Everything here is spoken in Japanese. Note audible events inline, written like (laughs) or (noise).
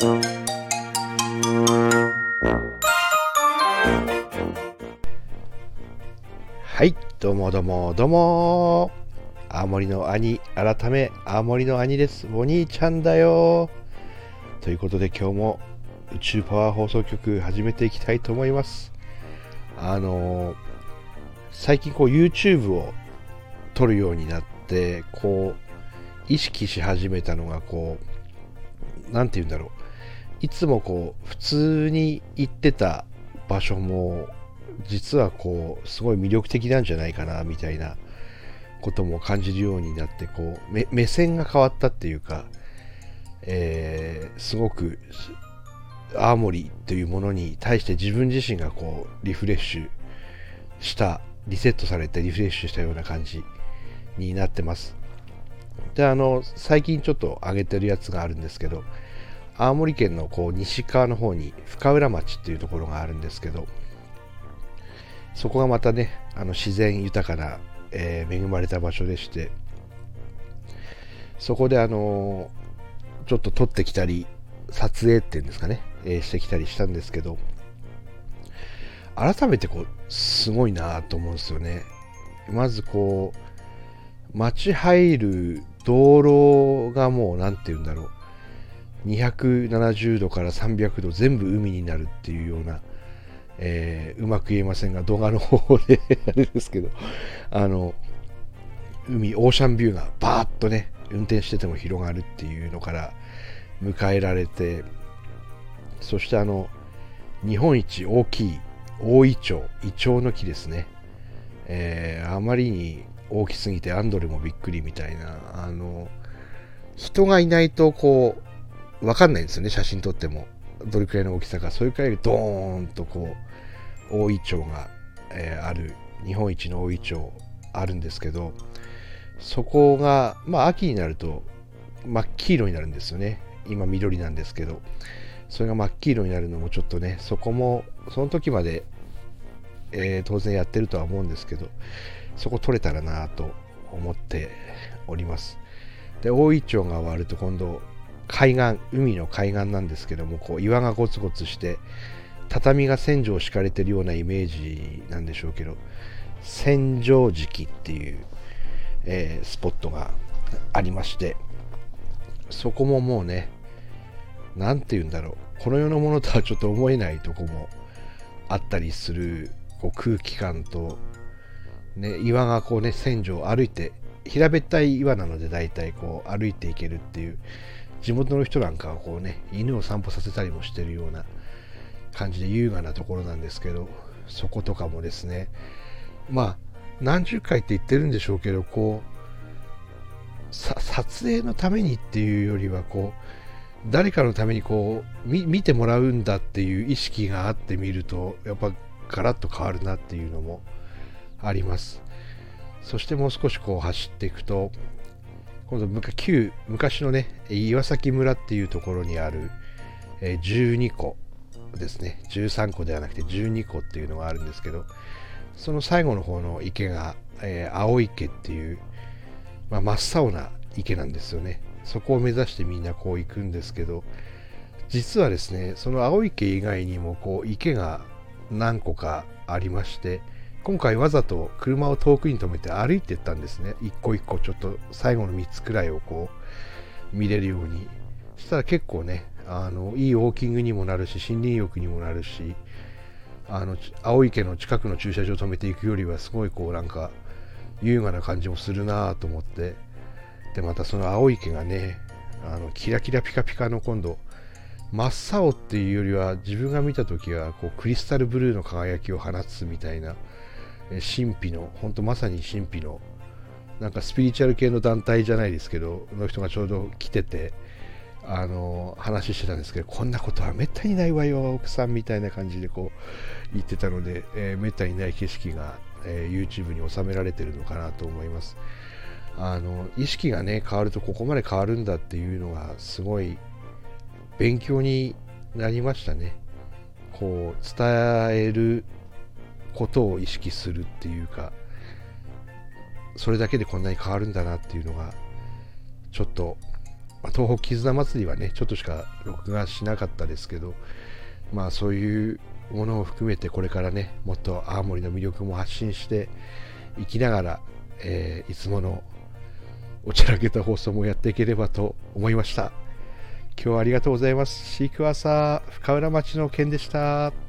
はい、どうもどうもどうも青森の兄、改め青森の兄です。お兄ちゃんだよということで今日も宇宙パワー放送局始めていきたいと思います。あのー最近こう YouTube を撮るようになって、こう、意識し始めたのがこう、なんて言うんだろう。いつもこう、普通に行ってた場所も、実はこう、すごい魅力的なんじゃないかな、みたいなことも感じるようになって、こう、目線が変わったっていうか、えーすごく、青森というものに対して自分自身がこう、リフレッシュした、リセットされてリフレッシュしたような感じになってます。で、あの、最近ちょっと上げてるやつがあるんですけど、青森県のこう西側の方に深浦町っていうところがあるんですけど、そこがまたね、あの自然豊かな、えー恵まれた場所でして、そこであのちょっと撮ってきたり、撮影っていうんですかね、えーしてきたりしたんですけど、改めてこう、すごいなと思うんですよね。まずこう、街入る道路がもう、なんて言うんだろう、270度から300度全部海になるっていうような、えーうまく言えませんが、動画の方で (laughs) あれですけど、あの、海、オーシャンビューがバーッとね、運転してても広がるっていうのから迎えられて、そしてあの、日本一大きい大イチョウ、イチョウの木ですね。えーあまりに大きすぎてアンドレもびっくりみたいな、あの、人がいないとこう、わかんないんですよね、写真撮っても。どれくらいの大きさか。それくらいドーンとこう、大イチョウが、えーある、日本一の大イチョウあるんですけど、そこが、まあ秋になると真っ黄色になるんですよね。今緑なんですけど。それが真っ黄色になるのもちょっとね、そこも、その時まで、えー当然やってるとは思うんですけど、そこ取れたらなと思っております。で、大イチョウが終わると今度、海岸、海の海岸なんですけども、こう岩がゴツゴツして、畳が千畳敷かれてるようなイメージなんでしょうけど、千畳敷っていう、えースポットがありまして、そこももうね、なんて言うんだろう、この世のものとはちょっと思えないとこもあったりするこう空気感と、ね、岩がこうね、線路を歩いて、平べったい岩なので大体こう歩いていけるっていう、地元の人なんかはこうね、犬を散歩させたりもしてるような感じで優雅なところなんですけど、そことかもですね、まあ、何十回って言ってるんでしょうけど、こう、撮影のためにっていうよりは、こう、誰かのためにこう見見てもらうんだっていう意識があってみるとやっぱガラッと変わるなっていうのもあります。そしてもう少しこう走っていくと今度旧昔のね岩崎村っていうところにある、え12個ですね。13個ではなくて12個っていうのがあるんですけどその最後の方の池が、えー青池っていう、まあ、真っ青な池なんですよね。そこを目指してみんなこう行くんですけど実はですねその青池以外にもこう池が何個かありまして今回わざと車を遠くに止めて歩いていったんですね。一個一個ちょっと最後の3つくらいをこう見れるように。そしたら結構ねあのいいウォーキングにもなるし森林浴にもなるしあの青池の近くの駐車場を止めていくよりはすごいこうなんか優雅な感じもするなぁと思って。でまたその青池がねあのキラキラピカピカの今度真っ青っていうよりは自分が見た時はこうクリスタルブルーの輝きを放つみたいな神秘の本当まさに神秘のなんかスピリチュアル系の団体じゃないですけどの人がちょうど来ててあの話してたんですけどこんなことはめったにないわよ奥さんみたいな感じでこう言ってたので、えーめったにない景色が、えー YouTube に収められてるのかなと思います。あの意識がね変わるとここまで変わるんだっていうのがすごい勉強になりましたね。こう伝えることを意識するっていうかそれだけでこんなに変わるんだなっていうのがちょっとまあ、東北絆祭りはねちょっとしか録画しなかったですけどまあそういうものを含めてこれからねもっと青森の魅力も発信していきながら、えー、いつものおちゃらけた放送もやっていければと思いました。今日はありがとうございます。シークワーサー深浦町の件でした。